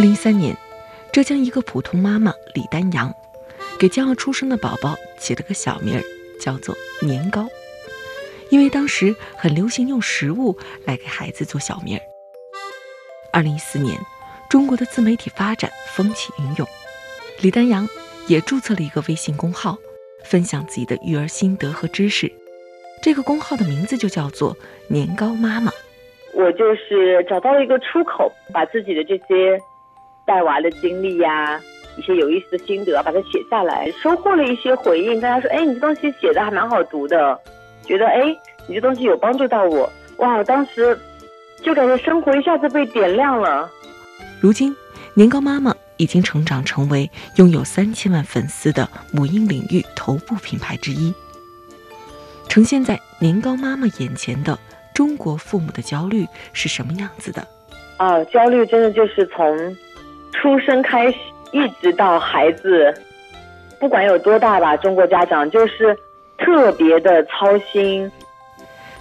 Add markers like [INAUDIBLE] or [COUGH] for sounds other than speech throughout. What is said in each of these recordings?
二零一三年，浙江一个普通妈妈李丹阳，给将要出生的宝宝起了个小名儿，叫做年糕。因为当时很流行用食物来给孩子做小名儿。二零一四年，中国的自媒体发展风起云涌，李丹阳也注册了一个微信公号，分享自己的育儿心得和知识。这个公号的名字就叫做“年糕妈妈”。我就是找到了一个出口，把自己的这些。带娃的经历呀，一些有意思的心得，把它写下来，收获了一些回应。大家说，哎，你这东西写的还蛮好读的，觉得哎，你这东西有帮助到我，哇，当时就感觉生活一下子被点亮了。如今，年糕妈妈已经成长成为拥有三千万粉丝的母婴领域头部品牌之一。呈现在年糕妈妈眼前的中国父母的焦虑是什么样子的？啊，焦虑真的就是从。出生开始，一直到孩子，不管有多大吧，中国家长就是特别的操心。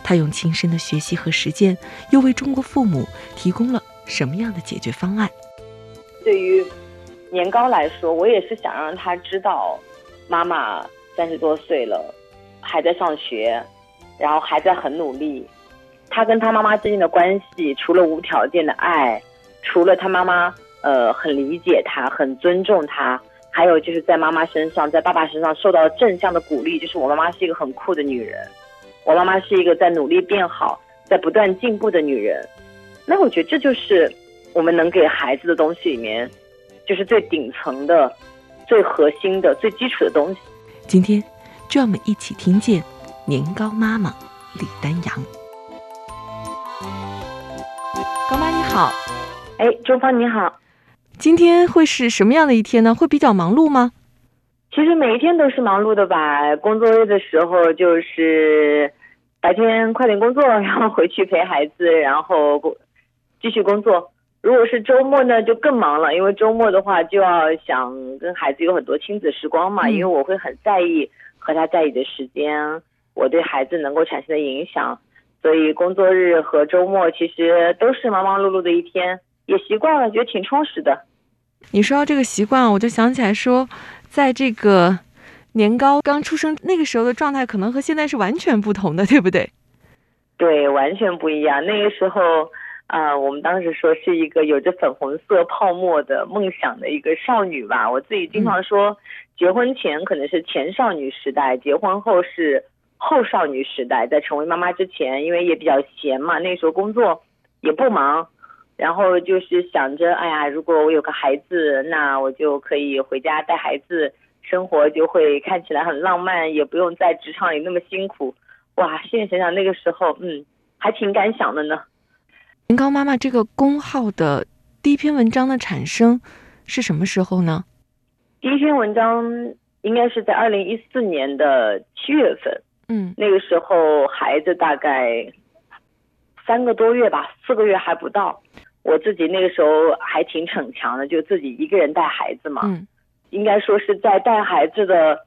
他用亲身的学习和实践，又为中国父母提供了什么样的解决方案？对于年糕来说，我也是想让他知道，妈妈三十多岁了，还在上学，然后还在很努力。他跟他妈妈之间的关系，除了无条件的爱，除了他妈妈。呃，很理解他，很尊重他，还有就是在妈妈身上，在爸爸身上受到正向的鼓励。就是我妈妈是一个很酷的女人，我妈妈是一个在努力变好、在不断进步的女人。那我觉得这就是我们能给孩子的东西里面，就是最顶层的、最核心的、最基础的东西。今天，就让我们一起听见年糕妈妈李丹阳。高妈你好，哎，中芳你好。今天会是什么样的一天呢？会比较忙碌吗？其实每一天都是忙碌的吧。工作日的时候就是白天快点工作，然后回去陪孩子，然后继续工作。如果是周末呢，就更忙了，因为周末的话就要想跟孩子有很多亲子时光嘛。因为我会很在意和他在一起的时间，我对孩子能够产生的影响，所以工作日和周末其实都是忙忙碌碌的一天，也习惯了，觉得挺充实的。你说到这个习惯，我就想起来说，在这个年糕刚出生那个时候的状态，可能和现在是完全不同的，对不对？对，完全不一样。那个时候，啊，我们当时说是一个有着粉红色泡沫的梦想的一个少女吧。我自己经常说，结婚前可能是前少女时代，结婚后是后少女时代。在成为妈妈之前，因为也比较闲嘛，那时候工作也不忙。然后就是想着，哎呀，如果我有个孩子，那我就可以回家带孩子，生活就会看起来很浪漫，也不用在职场里那么辛苦。哇，现在想想那个时候，嗯，还挺敢想的呢。林高妈妈这个公号的第一篇文章的产生是什么时候呢？第一篇文章应该是在二零一四年的七月份。嗯，那个时候孩子大概三个多月吧，四个月还不到。我自己那个时候还挺逞强的，就自己一个人带孩子嘛。嗯，应该说是在带孩子的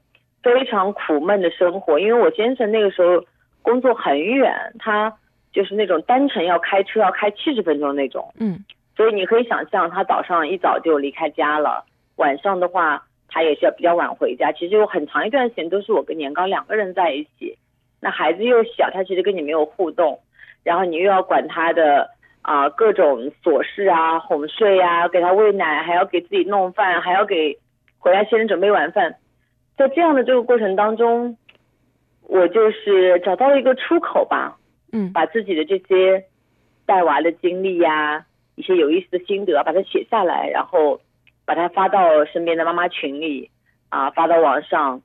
非常苦闷的生活，因为我先生那个时候工作很远，他就是那种单程要开车要开七十分钟那种。嗯，所以你可以想象，他早上一早就离开家了，晚上的话他也是要比较晚回家。其实有很长一段时间都是我跟年糕两个人在一起，那孩子又小，他其实跟你没有互动，然后你又要管他的。啊，各种琐事啊，哄睡呀，给他喂奶，还要给自己弄饭，还要给回来先生准备晚饭。在这样的这个过程当中，我就是找到了一个出口吧，嗯，把自己的这些带娃的经历呀，一些有意思的心得，把它写下来，然后把它发到身边的妈妈群里，啊，发到网上，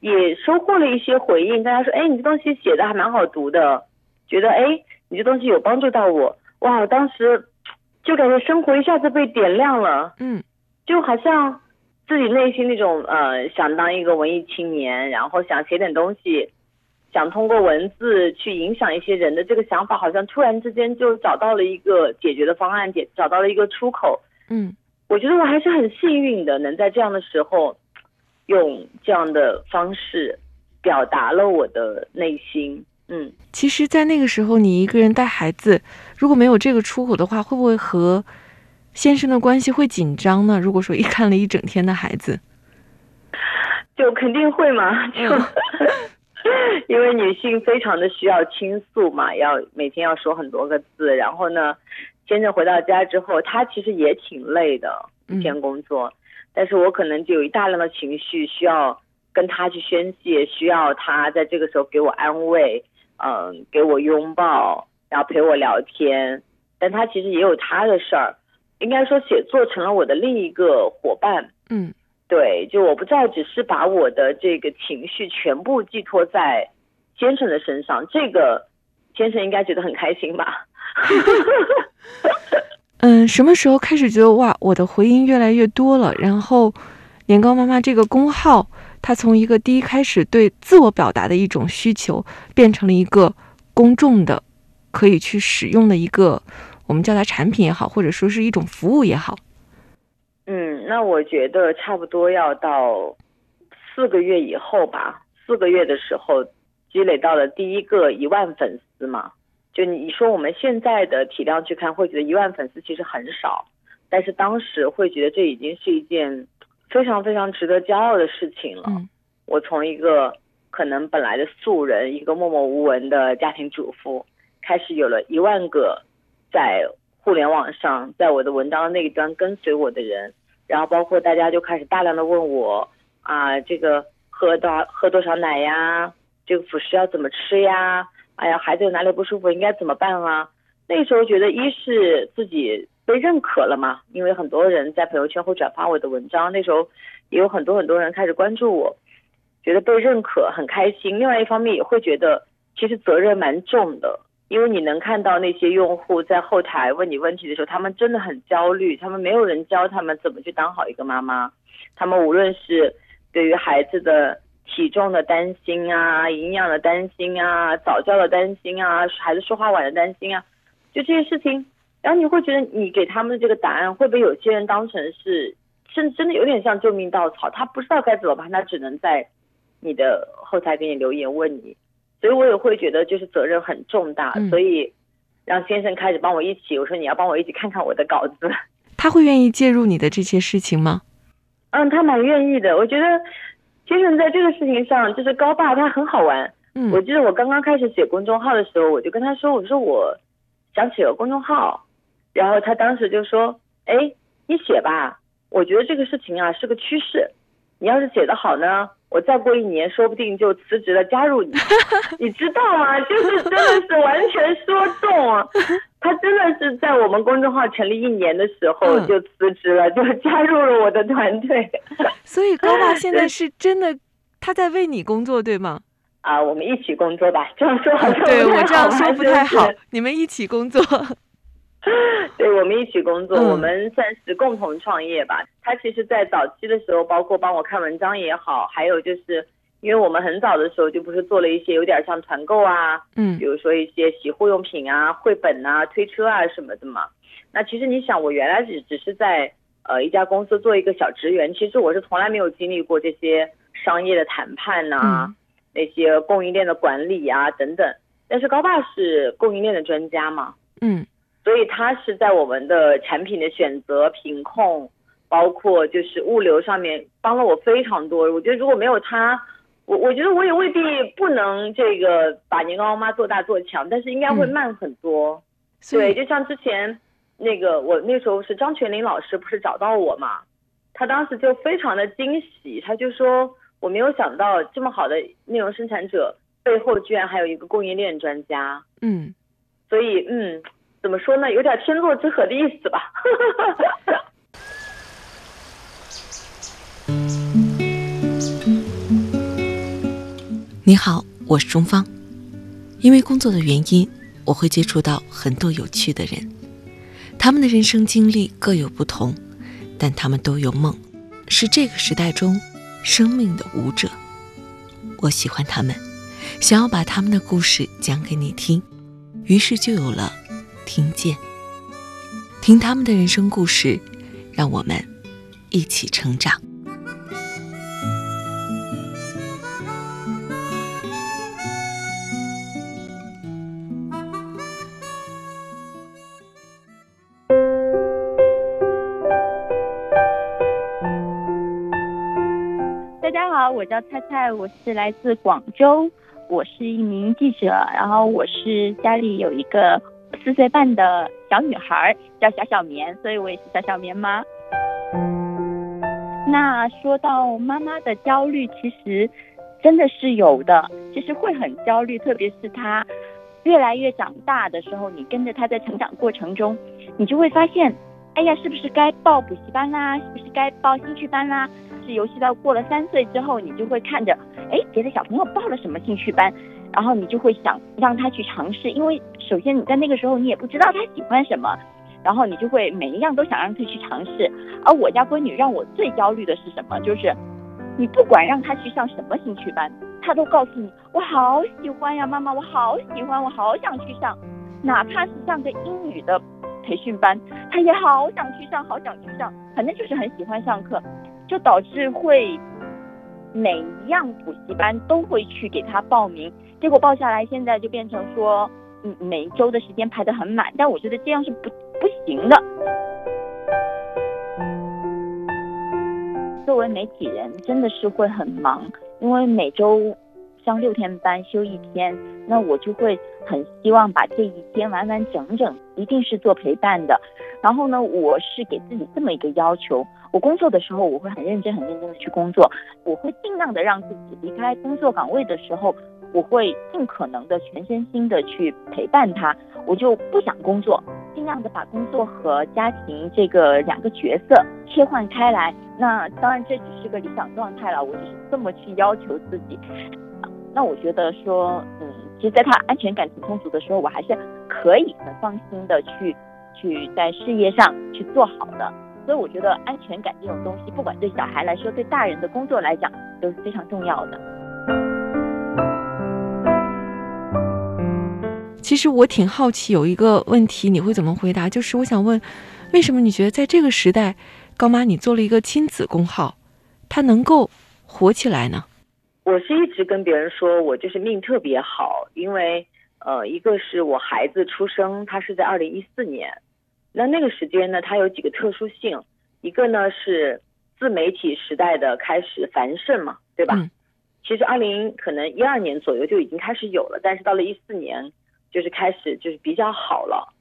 也收获了一些回应。大家说，哎，你这东西写的还蛮好读的，觉得哎，你这东西有帮助到我。哇，当时就感觉生活一下子被点亮了，嗯就好像自己内心那种呃想当一个文艺青年，然后想写点东西，想通过文字去影响一些人的这个想法，好像突然之间就找到了一个解决的方案，解找到了一个出口。嗯我觉得我还是很幸运的，能在这样的时候，用这样的方式表达了我的内心。嗯，其实，在那个时候，你一个人带孩子，如果没有这个出口的话，会不会和先生的关系会紧张呢？如果说一看了一整天的孩子，就肯定会嘛，就、[LAUGHS] 嗯因为女性非常的需要倾诉嘛，要每天要说很多个字，然后呢，先生回到家之后，他其实也挺累的，一天工作，但是我可能就有一大量的情绪需要跟他去宣泄，需要他在这个时候给我安慰，嗯，给我拥抱，然后陪我聊天，但他其实也有他的事儿，应该说写作成了我的另一个伙伴。嗯对，就我不再只是把我的这个情绪全部寄托在先生的身上，这个先生应该觉得很开心吧？[LAUGHS] 嗯，什么时候开始觉得哇，我的回音越来越多了？然后，年糕妈妈这个公号，它从一个第一开始对自我表达的一种需求，变成了一个公众的可以去使用的一个，我们叫它产品也好，或者说是一种服务也好。嗯，那我觉得差不多要到四个月以后吧，四个月的时候积累到了第一个一万粉丝嘛。就你说我们现在的体量去看，会觉得一万粉丝其实很少，但是当时会觉得这已经是一件非常非常值得骄傲的事情了。嗯我从一个可能本来的素人，一个默默无闻的家庭主妇，开始有了一万个在互联网上，在我的文章的那一端跟随我的人，然后包括大家就开始大量的问我啊，这个喝多少喝多少奶呀，这个辅食要怎么吃呀？哎呀，孩子有哪里不舒服应该怎么办啊？那时候觉得一是自己被认可了嘛，因为很多人在朋友圈会转发我的文章，那时候也有很多很多人开始关注我，觉得被认可很开心。另外一方面也会觉得其实责任蛮重的，因为你能看到那些用户在后台问你问题的时候，他们真的很焦虑，他们没有人教他们怎么去当好一个妈妈，他们无论是对于孩子的体重的担心啊、营养的担心啊、早教的担心啊、孩子说话晚的担心啊，就这些事情，然后你会觉得你给他们的这个答案会被有些人当成是，甚至真的有点像救命稻草，他不知道该怎么办，他只能在你的后台给你留言问你，所以我也会觉得就是责任很重大，嗯。所以让先生开始帮我一起，我说你要帮我一起看看我的稿子，他会愿意介入你的这些事情吗？嗯，他蛮愿意的，我觉得先生在这个事情上就是高爸他很好玩，嗯。我记得我刚刚开始写公众号的时候，我就跟他说，我说我想写个公众号，然后他当时就说，哎，你写吧，我觉得这个事情啊是个趋势，你要是写得好呢，我再过一年说不定就辞职了加入你，[LAUGHS] 你知道吗？就是真的是完全说中啊，[LAUGHS] 他真的是在我们公众号成立一年的时候嗯就辞职了，就加入了我的团队。[LAUGHS] 所以高爸现在是真的他在为你工作，对吗？啊，我们一起工作吧，这样说好像对我这样好说不太好，你们一起工作。[LAUGHS] 对，我们一起工作，嗯我们算是共同创业吧。他其实，在早期的时候，包括帮我看文章也好，还有就是，因为我们很早的时候就不是做了一些有点像团购啊，嗯比如说一些洗护用品啊、绘本啊、推车啊什么的嘛。那其实你想，我原来只只是在呃一家公司做一个小职员，其实我是从来没有经历过这些商业的谈判呐、嗯那些供应链的管理啊等等。但是高爸是供应链的专家嘛，嗯所以他是在我们的产品的选择、品控，包括就是物流上面帮了我非常多。我觉得如果没有他，我我觉得我也未必不能这个把年糕妈妈做大做强，但是应该会嗯慢很多。对，就像之前那个我那时候是张泉灵老师不是找到我嘛，他当时就非常的惊喜，他就说我没有想到这么好的内容生产者背后居然还有一个供应链专家。嗯，所以，嗯，怎么说呢，有点天作之合的意思吧。[LAUGHS] 你好，我是钟芳。因为工作的原因，我会接触到很多有趣的人。他们的人生经历各有不同，但他们都有梦，是这个时代中生命的舞者。我喜欢他们，想要把他们的故事讲给你听，于是就有了听见。听他们的人生故事，让我们一起成长。大家好我叫菜菜，我是来自广州，我是一名记者，然后我是家里有一个四岁半的小女孩，叫小小棉，所以我也是小小棉妈。那说到妈妈的焦虑，其实真的是有的，其实会很焦虑，特别是她越来越长大的时候，你跟着她在成长过程中，你就会发现，哎呀，是不是该报补习班啦？是不是该报兴趣班啦？游戏到过了三岁之后，你就会看着，哎，别的小朋友报了什么兴趣班，然后你就会想让他去尝试，因为首先你在那个时候你也不知道他喜欢什么，然后你就会每一样都想让他去尝试。而我家闺女让我最焦虑的是什么？就是你不管让他去上什么兴趣班，他都告诉你我好喜欢呀，妈妈我好喜欢，我好想去上，哪怕是上个英语的培训班，他也好想去上，好想去上，反正就是很喜欢上课。就导致会每一样补习班都会去给他报名，结果报下来现在就变成说，嗯，每一周的时间排得很满，但我觉得这样是不不行的。作为媒体人，真的是会很忙，因为每周上六天班休一天，那我就会很希望把这一天完完整整，一定是做陪伴的。然后呢，我是给自己这么一个要求。我工作的时候，我会很认真、很认真的去工作。我会尽量的让自己离开工作岗位的时候，我会尽可能的全身心的去陪伴他。我就不想工作，尽量的把工作和家庭这个两个角色切换开来。那当然这只是个理想状态了，我只是这么去要求自己。那我觉得说，嗯，其实在他安全感挺充足的时候，我还是可以很放心的去去在事业上去做好的。所以我觉得安全感这种东西，不管对小孩来说，对大人的工作来讲，都是非常重要的。其实我挺好奇，有一个问题你会怎么回答？就是我想问，为什么你觉得在这个时代，高妈你做了一个亲子公号，它能够火起来呢？我是一直跟别人说，我就是命特别好，因为呃，一个是我孩子出生，他是在二零一四年。那那个时间呢，它有几个特殊性，一个呢是自媒体时代的开始繁盛嘛，对吧？嗯。其实二零可能一二年左右就已经开始有了，但是到了一四年就是开始就是比较好了。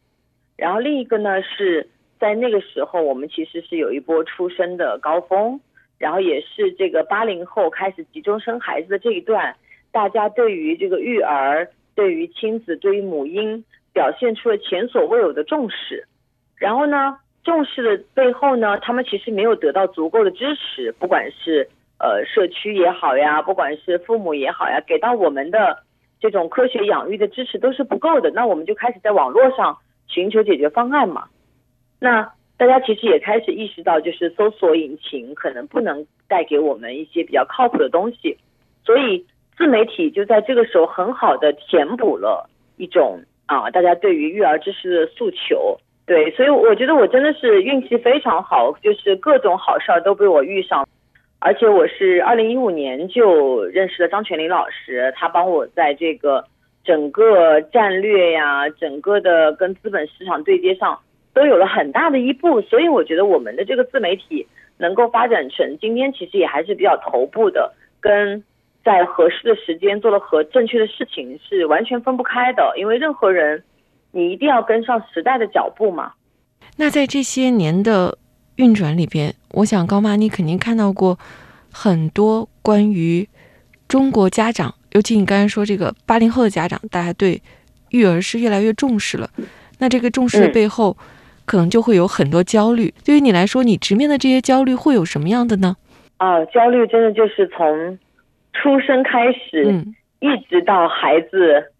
然后另一个呢是在那个时候，我们其实是有一波出生的高峰，然后也是这个八零后开始集中生孩子的这一段，大家对于这个育儿、对于亲子、对于母婴表现出了前所未有的重视。然后呢，重视的背后呢，他们其实没有得到足够的支持，不管是呃社区也好呀，不管是父母也好呀，给到我们的这种科学养育的支持都是不够的。那我们就开始在网络上寻求解决方案嘛。那大家其实也开始意识到，就是搜索引擎可能不能带给我们一些比较靠谱的东西，所以自媒体就在这个时候很好的填补了一种啊大家对于育儿知识的诉求。对，所以我觉得我真的是运气非常好，就是各种好事儿都被我遇上了，而且我是二零一五年就认识了张泉灵老师，他帮我在这个整个战略呀，整个的跟资本市场对接上都有了很大的一步，所以我觉得我们的这个自媒体能够发展成今天，其实也还是比较头部的，跟在合适的时间做了和正确的事情是完全分不开的，因为任何人。你一定要跟上时代的脚步嘛？那在这些年的运转里边，我想高妈你肯定看到过很多关于中国家长，尤其你刚才说这个八零后的家长，大家对育儿是越来越重视了。那这个重视的背后，可能就会有很多焦虑。对于你来说，你直面的这些焦虑会有什么样的呢？啊，焦虑真的就是从出生开始，一直到孩子。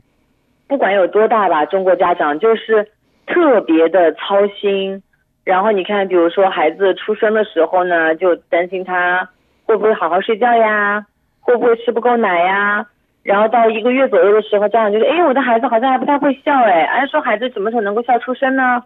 不管有多大吧，中国家长就是特别的操心。然后你看，比如说孩子出生的时候呢，就担心他会不会好好睡觉呀，会不会吃不够奶呀。然后到一个月左右的时候，家长就说：“哎，我的孩子好像还不太会笑，哎，哎，说孩子什么时候能够笑出声呢？”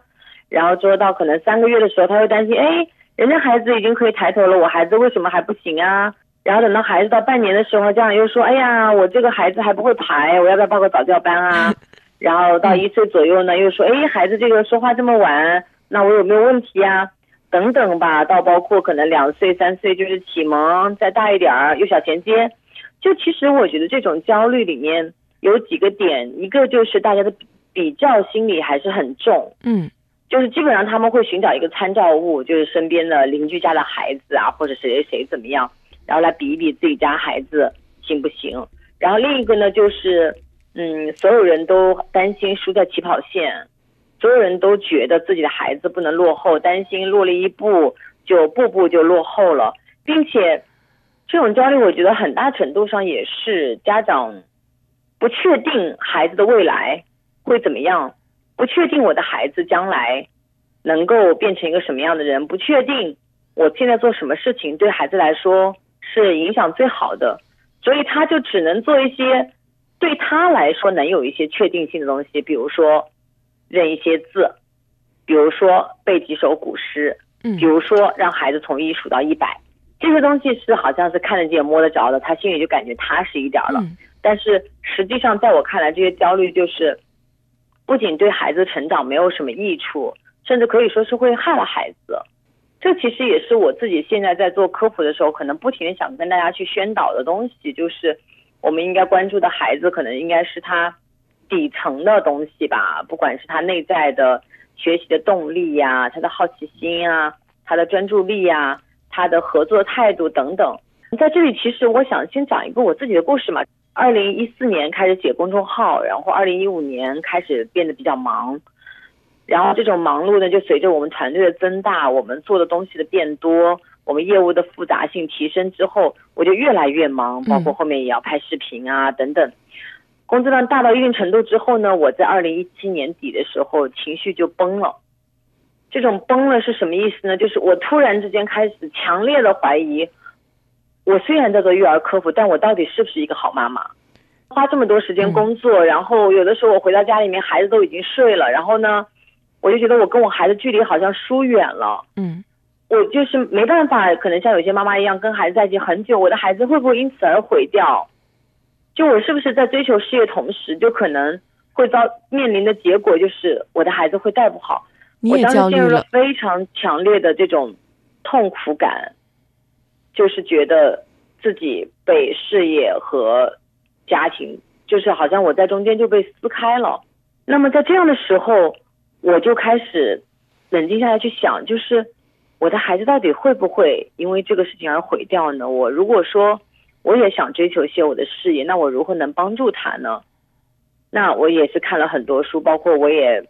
然后做到可能三个月的时候，他会担心：“哎，人家孩子已经可以抬头了，我孩子为什么还不行啊？”然后等到孩子到半年的时候，家长又说：“哎呀，我这个孩子还不会排，我要不要报个早教班啊？” [LAUGHS] 然后到一岁左右呢，又说：“哎，孩子这个说话这么晚。”那我有没有问题啊？等等吧，到包括可能两岁、三岁就是启蒙，再大一点儿幼小衔接。就其实我觉得这种焦虑里面有几个点，一个就是大家的比较心理还是很重，嗯，就是基本上他们会寻找一个参照物，就是身边的邻居家的孩子啊，或者谁谁谁怎么样，然后来比一比自己家孩子行不行。然后另一个呢，就是嗯，所有人都担心输在起跑线。所有人都觉得自己的孩子不能落后，担心落了一步就步步就落后了，并且这种焦虑，我觉得很大程度上也是家长不确定孩子的未来会怎么样，不确定我的孩子将来能够变成一个什么样的人，不确定我现在做什么事情对孩子来说是影响最好的，所以他就只能做一些对他来说能有一些确定性的东西，比如说。认一些字，比如说背几首古诗，嗯，比如说让孩子从一数到一百，这些东西是好像是看得见摸得着的，他心里就感觉踏实一点了。但是实际上，在我看来，这些焦虑就是不仅对孩子成长没有什么益处，甚至可以说是会害了孩子。这其实也是我自己现在在做科普的时候，可能不停的想跟大家去宣导的东西，就是我们应该关注的孩子，可能应该是他。底层的东西吧，不管是他内在的学习的动力呀，他的好奇心啊，他的专注力呀，他的合作态度等等。在这里，其实我想先讲一个我自己的故事嘛。二零一四年开始写公众号，然后二零一五年开始变得比较忙，然后这种忙碌呢，就随着我们团队的增大，我们做的东西的变多，我们业务的复杂性提升之后，我就越来越忙，包括后面也要拍视频啊等等。工作量大到一定程度之后呢，我在二零一七年底的时候情绪就崩了。这种崩了是什么意思呢？就是我突然之间开始强烈的怀疑，我虽然在做育儿科普，但我到底是不是一个好妈妈？花这么多时间工作，然后有的时候我回到家里面，孩子都已经睡了，然后呢，我就觉得我跟我孩子距离好像疏远了。嗯，我就是没办法，可能像有些妈妈一样跟孩子在一起很久，我的孩子会不会因此而毁掉？就我是不是在追求事业同时，就可能会遭面临的结果就是我的孩子会带不好。你也焦虑了。非常强烈的这种痛苦感，就是觉得自己被事业和家庭，就是好像我在中间就被撕开了。那么在这样的时候，我就开始冷静下来去想，就是我的孩子到底会不会因为这个事情而毁掉呢？我如果说。我也想追求一些我的事业，那我如何能帮助他呢？那我也是看了很多书，包括我也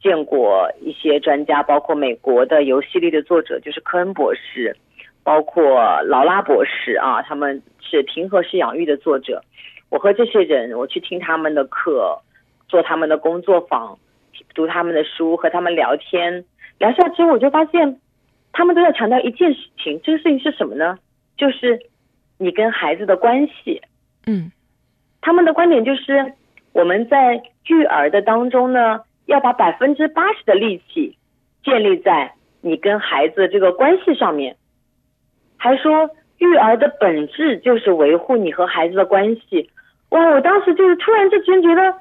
见过一些专家，包括美国的游戏力的作者，就是科恩博士，包括劳拉博士啊，他们是平和式养育的作者。我和这些人，我去听他们的课，做他们的工作坊，读他们的书，和他们聊天，聊下之后，我就发现他们都在强调一件事情，这个事情是什么呢？就是。你跟孩子的关系，嗯，他们的观点就是，我们在育儿的当中呢，要把百分之八十的力气建立在你跟孩子这个关系上面，还说育儿的本质就是维护你和孩子的关系。哇，我当时就是突然之间觉得，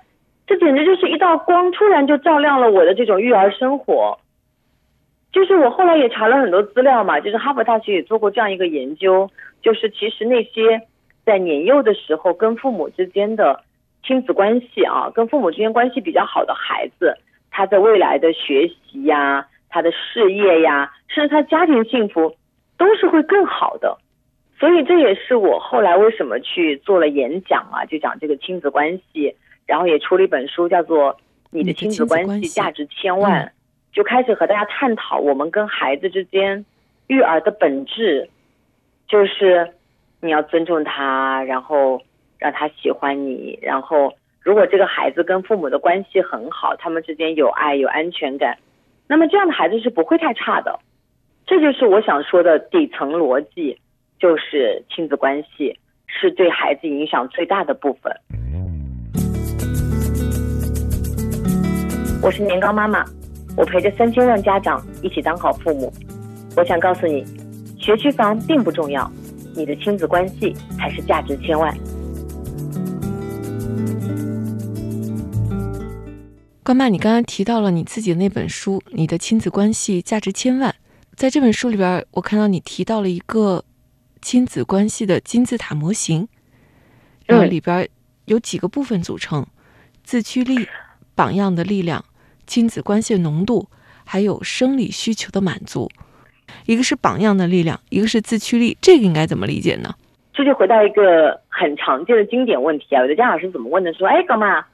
这简直就是一道光，突然就照亮了我的这种育儿生活。就是我后来也查了很多资料嘛，就是哈佛大学也做过这样一个研究，就是其实那些在年幼的时候跟父母之间的亲子关系啊，跟父母之间关系比较好的孩子，他在未来的学习呀、他的事业呀，甚至他家庭幸福都是会更好的。所以这也是我后来为什么去做了演讲啊，就讲这个亲子关系，然后也出了一本书，叫做《你的亲子关系价值千万》。就开始和大家探讨我们跟孩子之间育儿的本质，就是你要尊重他，然后让他喜欢你，然后如果这个孩子跟父母的关系很好，他们之间有爱有安全感，那么这样的孩子是不会太差的。这就是我想说的底层逻辑，就是亲子关系是对孩子影响最大的部分。我是年糕妈妈，我陪着三千万家长一起当好父母。我想告诉你，学区房并不重要，你的亲子关系才是价值千万。关妈，你刚刚提到了你自己的那本书《你的亲子关系价值千万》。在这本书里边，我看到你提到了一个亲子关系的金字塔模型，然后里边有几个部分组成：自驱力、榜样的力量。亲子关系的浓度，还有生理需求的满足，一个是榜样的力量，一个是自驱力，这个应该怎么理解呢？这就回到一个很常见的经典问题啊，有的家长是怎么问的？说，哎，干嘛？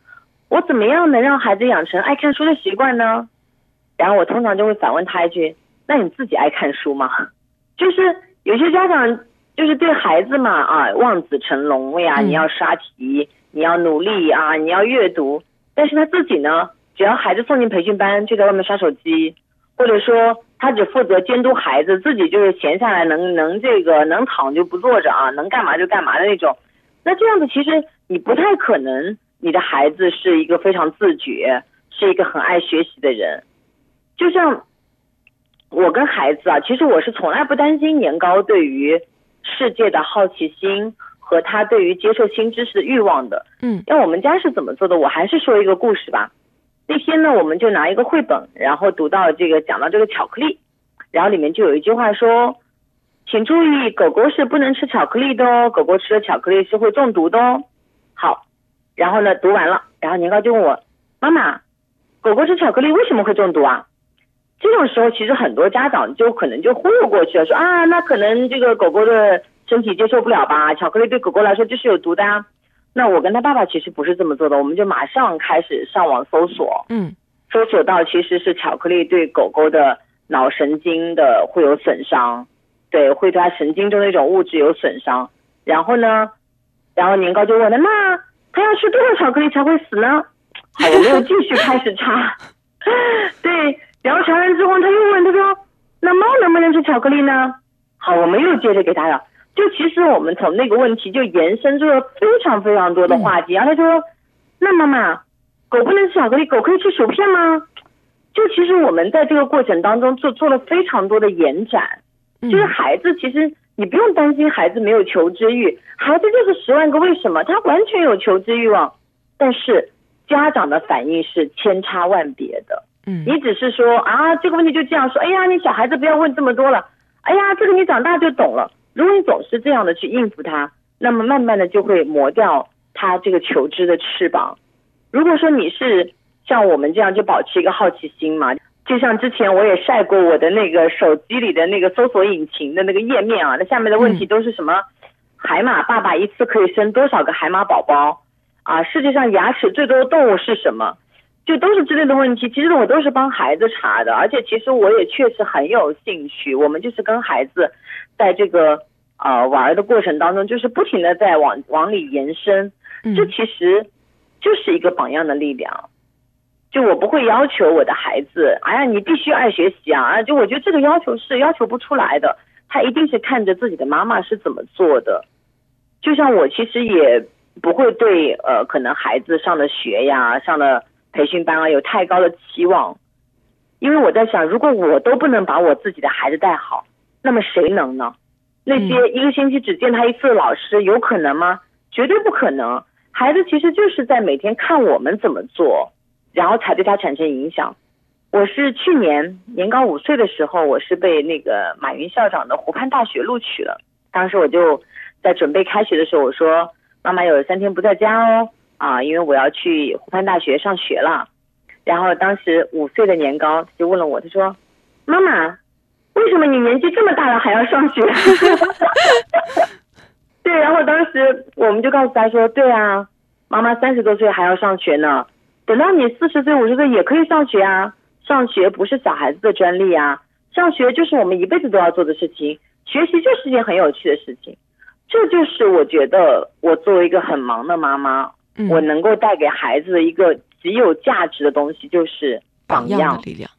我怎么样能让孩子养成爱看书的习惯呢？然后我通常就会反问他一句：那你自己爱看书吗？就是有些家长就是对孩子嘛啊，望子成龙，哎呀，你要刷题，你要努力啊，你要阅读，但是他自己呢？只要孩子送进培训班，就在外面刷手机，或者说他只负责监督孩子，自己就是闲下来能能这个能躺就不坐着啊，能干嘛就干嘛的那种。那这样子其实你不太可能，你的孩子是一个非常自觉，是一个很爱学习的人。就像我跟孩子啊，其实我是从来不担心年糕对于世界的好奇心和他对于接受新知识的欲望的。嗯，那我们家是怎么做的？我还是说一个故事吧。那天呢，我们就拿一个绘本，然后读到这个讲到这个巧克力，然后里面就有一句话说，请注意，狗狗是不能吃巧克力的哦，狗狗吃了巧克力是会中毒的哦。好，然后呢，读完了，然后年糕就问我，妈妈，狗狗吃巧克力为什么会中毒啊？这种时候，其实很多家长就可能就忽悠过去了，说啊，那可能这个狗狗的身体接受不了吧，巧克力对狗狗来说就是有毒的啊。那我跟他爸爸其实不是这么做的，我们就马上开始上网搜索，嗯，搜索到其实是巧克力对狗狗的脑神经的会有损伤，对，会对它神经中的一种物质有损伤。然后呢，然后年糕就问了，那他要吃多少巧克力才会死呢？好，我们又继续开始查，[LAUGHS] 对，然后查完之后他又问，他说，那猫能不能吃巧克力呢？好，我们又接着给他了。就其实我们从那个问题就延伸出了非常非常多的话题，然后他说：“那妈妈，狗不能吃巧克力，狗可以吃薯片吗？”就其实我们在这个过程当中做做了非常多的延展，就是孩子其实你不用担心孩子没有求知欲，孩子就是十万个为什么，他完全有求知欲望，但是家长的反应是千差万别的。嗯，你只是说啊这个问题就这样说，哎呀你小孩子不要问这么多了，哎呀这个你长大就懂了。如果你总是这样的去应付它，那么慢慢的就会磨掉它这个求知的翅膀。如果说你是像我们这样就保持一个好奇心嘛，就像之前我也晒过我的那个手机里的那个搜索引擎的那个页面啊，那下面的问题都是什么？海马爸爸一次可以生多少个海马宝宝？啊，世界上牙齿最多的动物是什么？就都是之类的问题。其实我都是帮孩子查的，而且其实我也确实很有兴趣。我们就是跟孩子在这个。呃，玩的过程当中，就是不停的在往往里延伸，这其实就是一个榜样的力量。就我不会要求我的孩子，哎呀，你必须爱学习啊！就我觉得这个要求是要求不出来的，他一定是看着自己的妈妈是怎么做的。就像我其实也不会对呃，可能孩子上的学呀、上的培训班啊有太高的期望，因为我在想，如果我都不能把我自己的孩子带好，那么谁能呢？那些一个星期只见他一次的老师有可能吗？绝对不可能。孩子其实就是在每天看我们怎么做，然后才对他产生影响。我是去年年高五岁的时候，我是被那个马云校长的湖畔大学录取了。当时我就在准备开学的时候，我说妈妈有三天不在家哦，啊，因为我要去湖畔大学上学了。然后当时五岁的年糕就问了我，他说妈妈。为什么你年纪这么大了还要上学？[LAUGHS] [LAUGHS] 对，然后当时我们就告诉他说：“对啊，妈妈三十多岁还要上学呢，等到你四十岁、五十岁也可以上学啊。上学不是小孩子的专利啊，上学就是我们一辈子都要做的事情。学习就是一件很有趣的事情。这就是我觉得我作为一个很忙的妈妈，嗯我能够带给孩子的一个极有价值的东西，就是榜榜样样的。力量。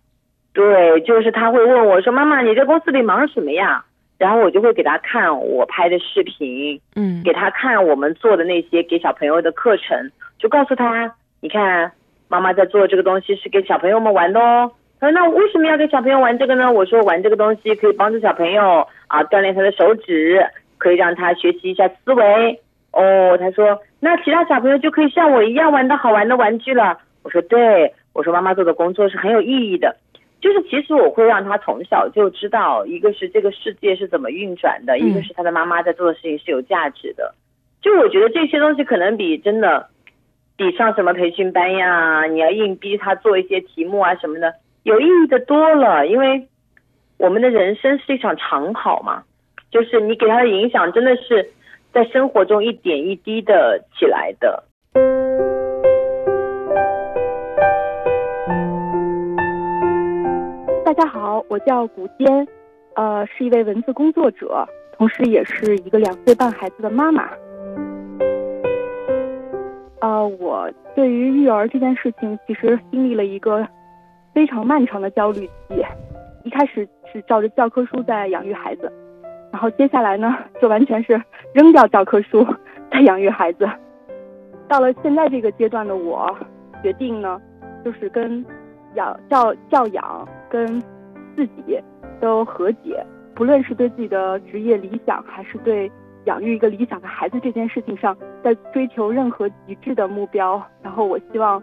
对，就是他会问我说：“妈妈，你在公司里忙什么呀？”然后我就会给他看我拍的视频，嗯给他看我们做的那些给小朋友的课程，就告诉他，你看妈妈在做这个东西是给小朋友们玩的哦。他说那为什么要给小朋友玩这个呢？我说玩这个东西可以帮助小朋友啊锻炼他的手指，可以让他学习一下思维。哦，他说那其他小朋友就可以像我一样玩到好玩的玩具了。我说对，我说妈妈做的工作是很有意义的。就是其实我会让他从小就知道，一个是这个世界是怎么运转的，嗯一个是他的妈妈在做的事情是有价值的。就我觉得这些东西可能比真的比上什么培训班呀，你要硬逼他做一些题目啊什么的，有意义的多了。因为我们的人生是一场长跑嘛，就是你给他的影响真的是在生活中一点一滴的起来的。大家好，我叫古坚，呃，是一位文字工作者，同时也是一个两岁半孩子的妈妈。呃，我对于育儿这件事情，其实经历了一个非常漫长的焦虑期。一开始是照着教科书在养育孩子，然后接下来呢，就完全是扔掉教科书在养育孩子。到了现在这个阶段的我，决定呢，就是跟养教教养跟自己都和解，不论是对自己的职业理想，还是对养育一个理想的孩子这件事情上，在追求任何极致的目标。然后我希望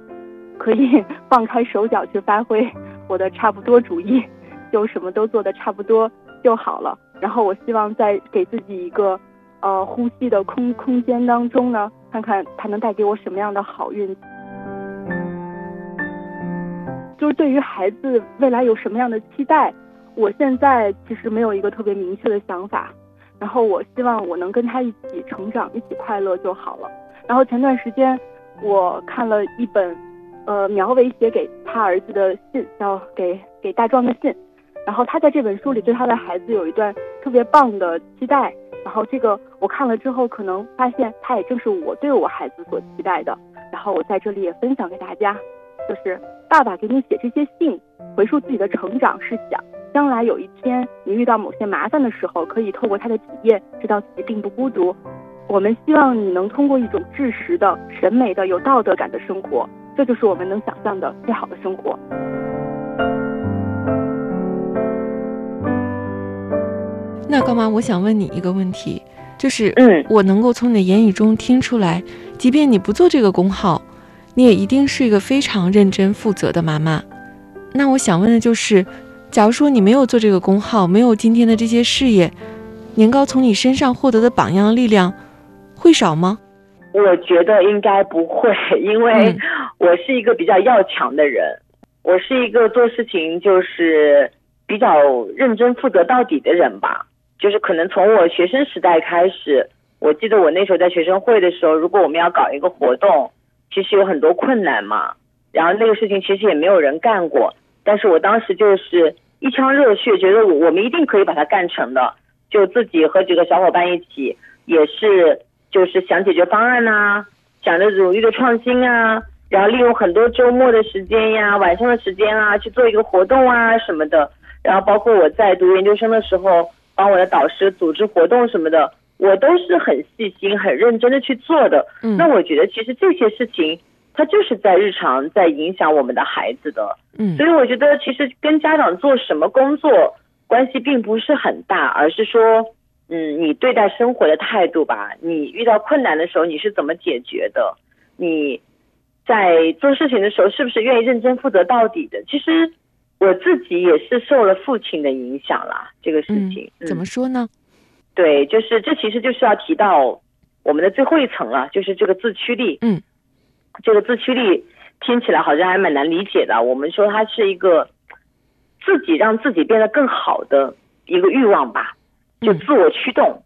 可以 [LAUGHS] 放开手脚去发挥我的差不多主义，就什么都做的差不多就好了。然后我希望在给自己一个呃呼吸的空空间当中呢，看看它能带给我什么样的好运。就是对于孩子未来有什么样的期待，我现在其实没有一个特别明确的想法。然后我希望我能跟他一起成长，一起快乐就好了。然后前段时间我看了一本，呃，苗伟写给他儿子的信，叫给给大壮的信。然后他在这本书里对他的孩子有一段特别棒的期待。然后这个我看了之后，可能发现他也正是我对我孩子所期待的。然后我在这里也分享给大家。就是爸爸给你写这些信，回述自己的成长，是想将来有一天你遇到某些麻烦的时候，可以透过他的体验，知道自己并不孤独。我们希望你能通过一种知识的、审美的、有道德感的生活，这就是我们能想象的最好的生活。那高妈，我想问你一个问题，就是嗯我能够从你的言语中听出来，即便你不做这个工号，你也一定是一个非常认真负责的妈妈。那我想问的就是，假如说你没有做这个工号，没有今天的这些事业，年糕从你身上获得的榜样力量会少吗？我觉得应该不会，[LAUGHS] 因为嗯我是一个比较要强的人，我是一个做事情就是比较认真负责到底的人吧。就是可能从我学生时代开始，我记得我那时候在学生会的时候，如果我们要搞一个活动，其实有很多困难嘛。然后那个事情其实也没有人干过，但是我当时就是一腔热血，觉得我我们一定可以把它干成的，就自己和几个小伙伴一起，也是就是想解决方案呐、想着努力的创新啊，然后利用很多周末的时间呀、晚上的时间啊，去做一个活动啊什么的。然后包括我在读研究生的时候，帮我的导师组织活动什么的，我都是很细心、很认真的去做的。嗯那我觉得其实这些事情，它就是在日常在影响我们的孩子的。嗯所以我觉得其实跟家长做什么工作关系并不是很大，而是说，嗯，你对待生活的态度吧。你遇到困难的时候你是怎么解决的？你在做事情的时候是不是愿意认真负责到底的？其实我自己也是受了父亲的影响啦，这个事嗯情。，怎么说呢？对，就是这其实就是要提到我们的最后一层了，就是这个自驱力。嗯，这个自驱力听起来好像还蛮难理解的。我们说它是一个自己让自己变得更好的一个欲望吧，就嗯自我驱动。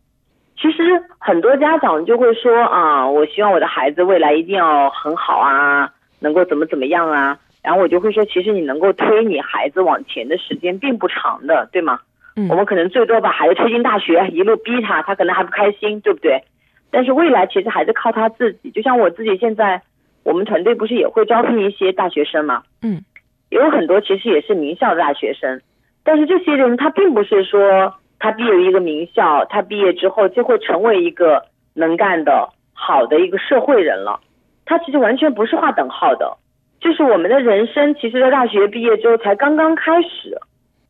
其实很多家长就会说啊，我希望我的孩子未来一定要很好啊，能够怎么怎么样啊。然后我就会说，其实你能够推你孩子往前的时间并不长的，对吗？嗯我们可能最多把孩子推进大学，一路逼他，他可能还不开心，对不对？但是未来其实还是靠他自己。就像我自己现在，我们团队不是也会招聘一些大学生嘛？嗯，有很多其实也是名校的大学生，但是这些人他并不是说他毕业于一个名校，他毕业之后就会成为一个能干的好的一个社会人了。他其实完全不是划等号的，就是我们的人生，其实在大学毕业之后才刚刚开始，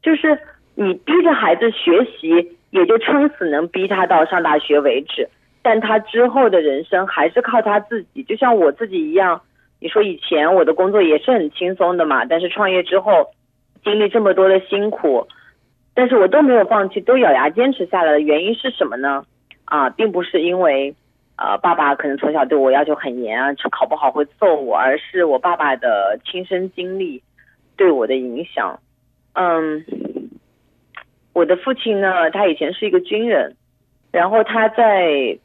就是你逼着孩子学习，也就撑死能逼他到上大学为止，但他之后的人生还是靠他自己，就像我自己一样。你说以前我的工作也是很轻松的嘛，但是创业之后，经历这么多的辛苦，但是我都没有放弃，都咬牙坚持下来的原因是什么呢？啊，并不是因为。呃，爸爸可能从小对我要求很严啊，考不好会揍我，而是我爸爸的亲身经历对我的影响。嗯，我的父亲呢，他以前是一个军人，然后他在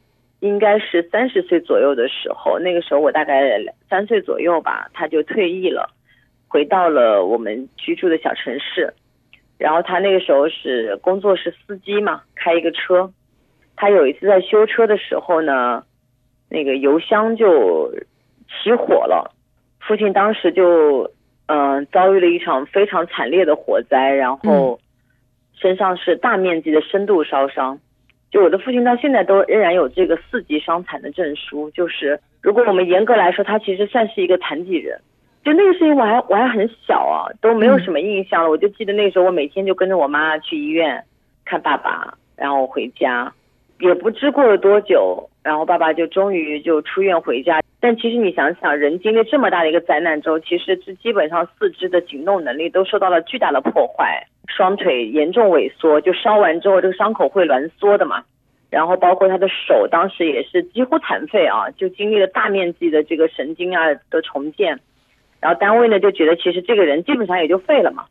应该是三十岁左右的时候，那个时候我大概三岁左右吧，他就退役了，回到了我们居住的小城市。然后他那个时候是工作是司机嘛，开一个车。他有一次在修车的时候呢。那个油箱就起火了，父亲当时就嗯遭遇了一场非常惨烈的火灾，然后身上是大面积的深度烧伤。就我的父亲到现在都仍然有这个四级伤残的证书，就是如果我们严格来说，他其实算是一个残疾人。就那个事情我还我还很小啊，都没有什么印象了。我就记得那时候我每天就跟着我妈去医院看爸爸，然后回家，也不知过了多久。然后爸爸就终于就出院回家，但其实你想想，人经历这么大的一个灾难之后，其实是基本上四肢的行动能力都受到了巨大的破坏，双腿严重萎缩，就烧完之后这个伤口会挛缩的嘛。然后包括他的手，当时也是几乎残废啊，就经历了大面积的这个神经啊的重建。然后单位呢就觉得其实这个人基本上也就废了嘛，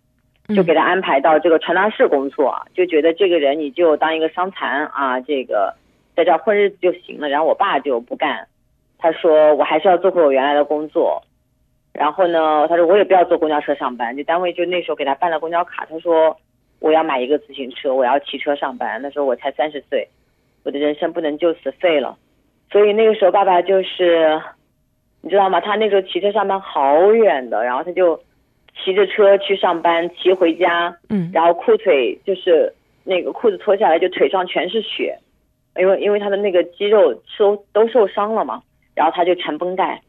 就给他安排到这个传达室工作，就觉得这个人你就当一个伤残啊这个。在这混日子就行了，然后我爸就不干，他说我还是要做回我原来的工作，然后呢，他说我也不要坐公交车上班，就单位就那时候给他办了公交卡，他说我要买一个自行车，我要骑车上班。那时候我才三十岁，我的人生不能就此废了，所以那个时候爸爸就是，你知道吗？他那时候骑车上班好远的，然后他就骑着车去上班，骑回家，嗯，然后裤腿就是那个裤子脱下来就腿上全是血。因为因为他的那个肌肉受都受伤了嘛，然后他就缠绷带，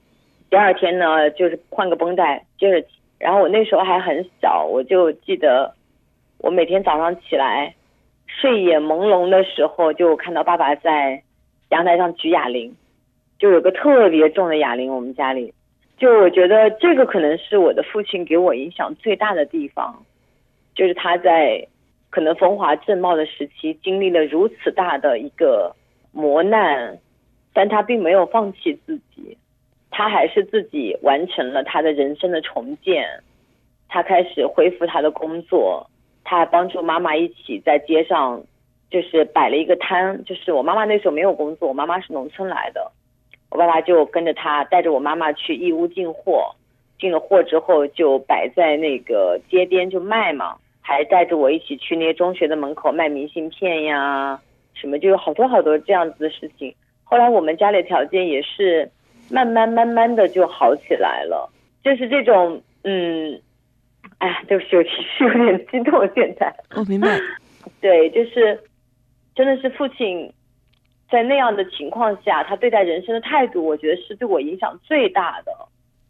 第二天呢就是换个绷带接着，然后我那时候还很小，我就记得我每天早上起来睡眼朦胧的时候，就看到爸爸在阳台上举哑铃，就有个特别重的哑铃，我们家里，就我觉得这个可能是我的父亲给我影响最大的地方，就是他在。可能风华正茂的时期经历了如此大的一个磨难，但他并没有放弃自己，他还是自己完成了他的人生的重建，他开始恢复他的工作，他还帮助妈妈一起在街上就是摆了一个摊，就是我妈妈那时候没有工作，我妈妈是农村来的，我爸爸就跟着他带着我妈妈去义乌进货，进了货之后就摆在那个街边就卖嘛。还带着我一起去那些中学的门口卖明信片呀，什么就有好多好多这样子的事情。后来我们家里条件也是慢慢慢慢的就好起来了，就是这种嗯，哎呀，对不起，我其实有点激动现在。我明白。[LAUGHS] 对，就是真的是父亲在那样的情况下，他对待人生的态度，我觉得是对我影响最大的。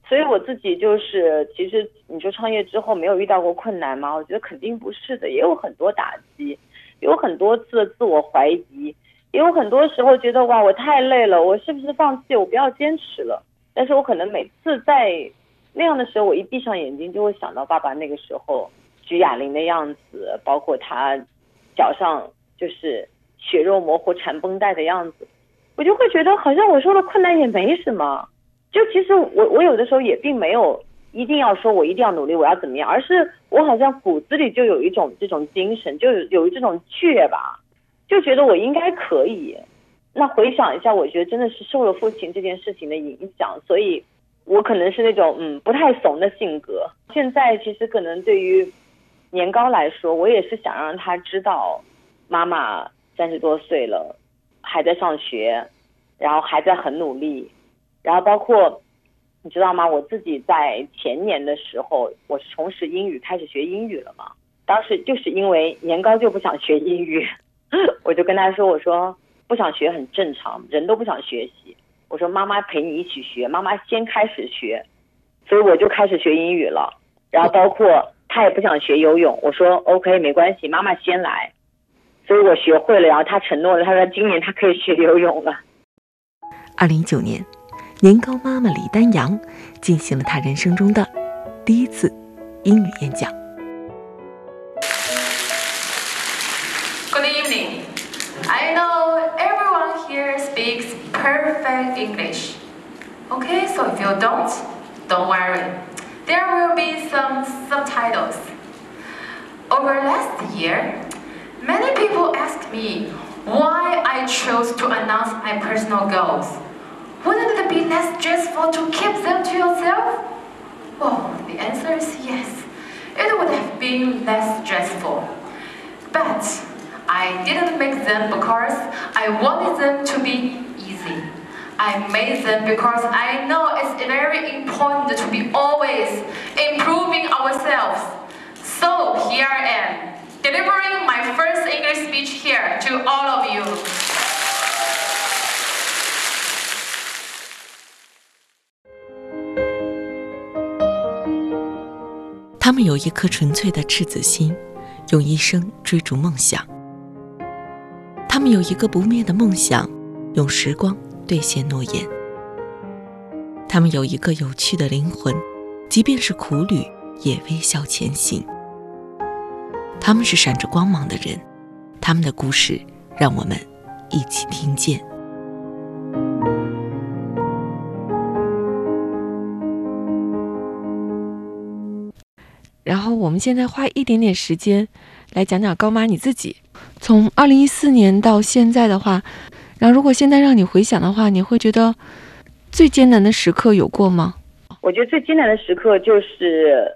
所以我自己就是，其实你说创业之后没有遇到过困难吗？我觉得肯定不是的，也有很多打击，有很多次的自我怀疑，也有很多时候觉得哇，我太累了，我是不是放弃，我不要坚持了？但是我可能每次在那样的时候，我一闭上眼睛就会想到爸爸那个时候举哑铃的样子，包括他脚上就是血肉模糊缠绷带的样子，我就会觉得好像我受了困难也没什么。就其实我我有的时候也并没有一定要说我一定要努力我要怎么样，而是我好像骨子里就有一种这种精神，就有这种倔吧，就觉得我应该可以。那回想一下，我觉得真的是受了父亲这件事情的影响，所以我可能是那种嗯不太怂的性格。现在其实可能对于年糕来说，我也是想让他知道，妈妈三十多岁了还在上学。然后还在很努力，然后包括你知道吗？我自己在前年的时候，我是重拾英语，开始学英语了嘛。当时就是因为年糕就不想学英语，[LAUGHS] 我就跟他说：“我说不想学很正常，人都不想学习。我说妈妈陪你一起学，妈妈先开始学，所以我就开始学英语了。然后包括他也不想学游泳，我说 OK 没关系，妈妈先来。所以我学会了，然后他承诺了，他说今年他可以学游泳了。二零一九年，年糕妈妈李丹阳进行了她人生中的第一次英语演讲。Good evening. I know everyone here speaks perfect English. Okay, so if you don't, don't worry. There will be some subtitles. Over last year, many people ask me why I chose to announce my personal goals. Wouldn't it be less stressful to keep them to yourself? Well, the answer is yes. It would have been less stressful. But I didn't make them because I wanted them to be easy. I made them because I know it's very important to be always improving ourselves. So here I am, delivering my first English speech here to all of you. 他们有一颗纯粹的赤子心，用一生追逐梦想。他们有一个不灭的梦想，用时光兑现诺言。他们有一个有趣的灵魂，即便是苦旅也微笑前行。他们是闪着光芒的人，他们的故事让我们一起听见。然后我们现在花一点点时间来讲讲高妈你自己。从二零一四年到现在的话，然后如果现在让你回想的话，你会觉得最艰难的时刻有过吗？我觉得最艰难的时刻就是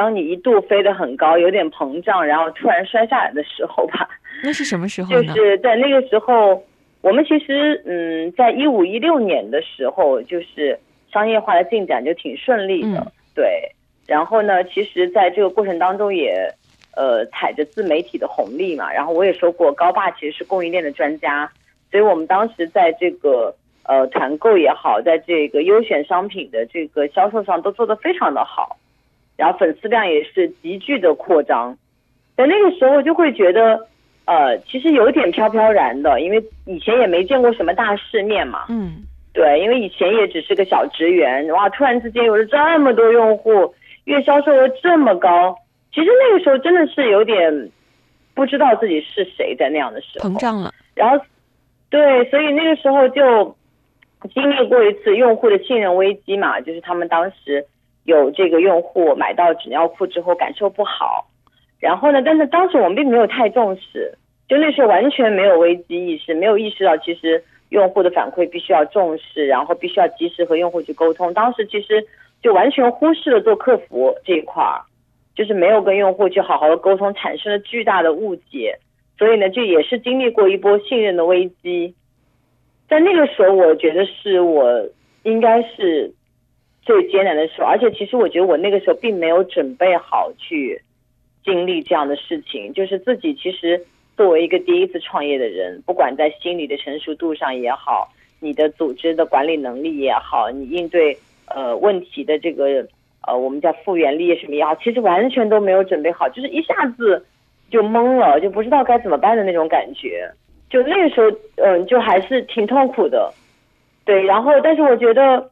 当你一度飞得很高，有点膨胀，然后突然摔下来的时候吧。那是什么时候就？是在那个时候，我们其实嗯，在一五一六年的时候，就是商业化的进展就挺顺利的，嗯对。然后呢，其实在这个过程当中也呃踩着自媒体的红利嘛。然后我也说过，高爸其实是供应链的专家，所以我们当时在这个呃团购也好，在这个优选商品的这个销售上都做得非常的好，然后粉丝量也是急剧的扩张。在那个时候就会觉得。呃，其实有点飘飘然的，因为以前也没见过什么大世面嘛。嗯，对，因为以前也只是个小职员，哇，突然之间有了这么多用户，月销售额这么高，其实那个时候真的是有点不知道自己是谁在那样的时候。膨胀了。然后，对，所以那个时候就经历过一次用户的信任危机嘛，就是他们当时有这个用户买到纸尿裤之后感受不好，然后呢，但是当时我们并没有太重视，就那时候完全没有危机意识，没有意识到其实用户的反馈必须要重视，然后必须要及时和用户去沟通。当时其实就完全忽视了做客服这一块儿，就是没有跟用户去好好的沟通，产生了巨大的误解。所以呢，就也是经历过一波信任的危机。在那个时候，我觉得是我应该是最艰难的时候，而且其实我觉得我那个时候并没有准备好去经历这样的事情，就是自己其实作为一个第一次创业的人，不管在心理的成熟度上也好，你的组织的管理能力也好，你应对呃问题的这个呃我们叫复原力什么也好，其实完全都没有准备好，就是一下子就懵了，就不知道该怎么办的那种感觉。就那个时候，嗯，就还是挺痛苦的，对。然后，但是我觉得，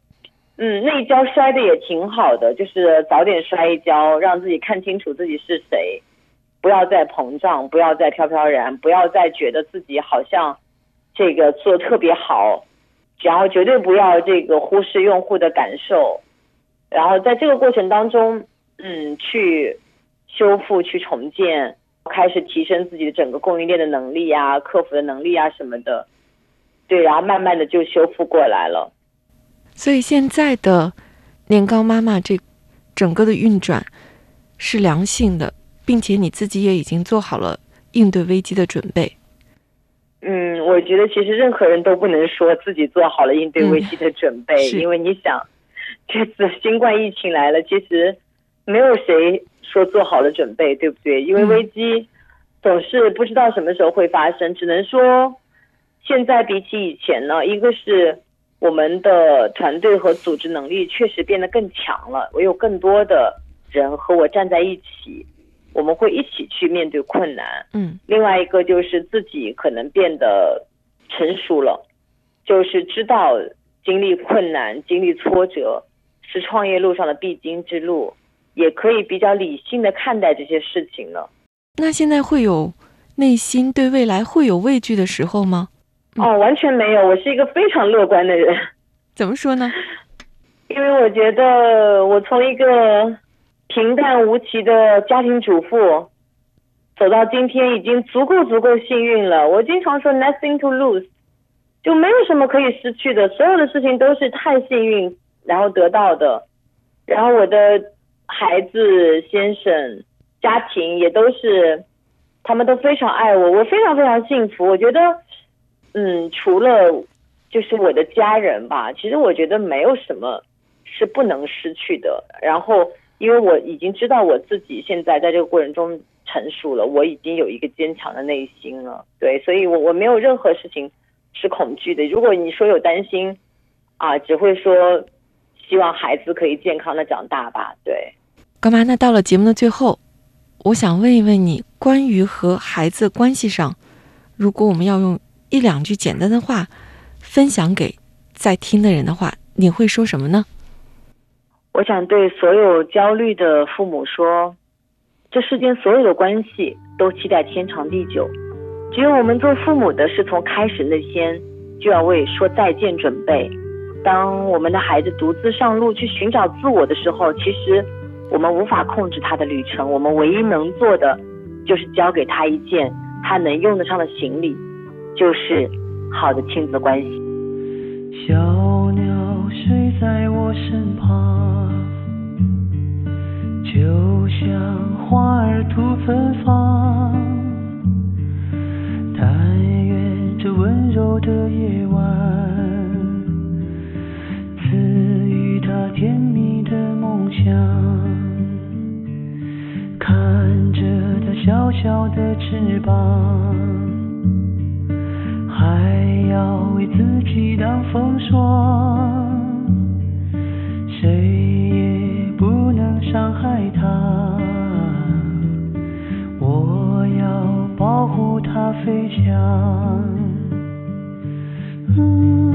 嗯，那一跤摔的也挺好的，就是早点摔一跤，让自己看清楚自己是谁，不要再膨胀，不要再飘飘然，不要再觉得自己好像这个做特别好，然后绝对不要这个忽视用户的感受，然后在这个过程当中，嗯，去修复、去重建。开始提升自己的整个供应链的能力啊，客服的能力啊什么的，对，然后慢慢的就修复过来了。所以现在的年糕妈妈这整个的运转是良性的，并且你自己也已经做好了应对危机的准备。嗯，我觉得其实任何人都不能说自己做好了应对危机的准备，是因为你想，这次新冠疫情来了，其实没有谁说做好了准备，对不对？因为嗯危机总是不知道什么时候会发生，只能说现在比起以前呢，一个是我们的团队和组织能力确实变得更强了，我有更多的人和我站在一起，我们会一起去面对困难。嗯另外一个就是自己可能变得成熟了，就是知道经历困难、经历挫折是创业路上的必经之路，也可以比较理性的看待这些事情了。那现在会有内心对未来会有畏惧的时候吗？嗯哦，完全没有，我是一个非常乐观的人，怎么说呢？因为我觉得我从一个平淡无奇的家庭主妇。走到今天已经足够足够幸运了。我经常说 nothing to lose，就没有什么可以失去的，所有的事情都是太幸运然后得到的。然后我的孩子、先生、家庭也都是，他们都非常爱我，我非常非常幸福。我觉得，嗯，除了就是我的家人吧，其实我觉得没有什么是不能失去的。然后，因为我已经知道我自己现在在这个过程中。成熟了，我已经有一个坚强的内心了，对，所以我我没有任何事情是恐惧的。如果你说有担心，啊，只会说希望孩子可以健康的长大吧，对。干嘛？那到了节目的最后，我想问一问你，关于和孩子关系上，如果我们要用一两句简单的话分享给在听的人的话，你会说什么呢？我想对所有焦虑的父母说。这世间所有的关系都期待天长地久，只有我们做父母的是从开始那天就要为说再见准备。当我们的孩子独自上路去寻找自我的时候，其实我们无法控制他的旅程，我们唯一能做的就是交给他一件他能用得上的行李，就是好的亲子关系。小鸟睡在我身旁。就像花儿吐芬芳，但愿这温柔的夜晚，赐予他甜蜜的梦想。看着他小小的翅膀，要为自己挡风霜，谁也不能？伤害他，我要保护他飞翔。嗯、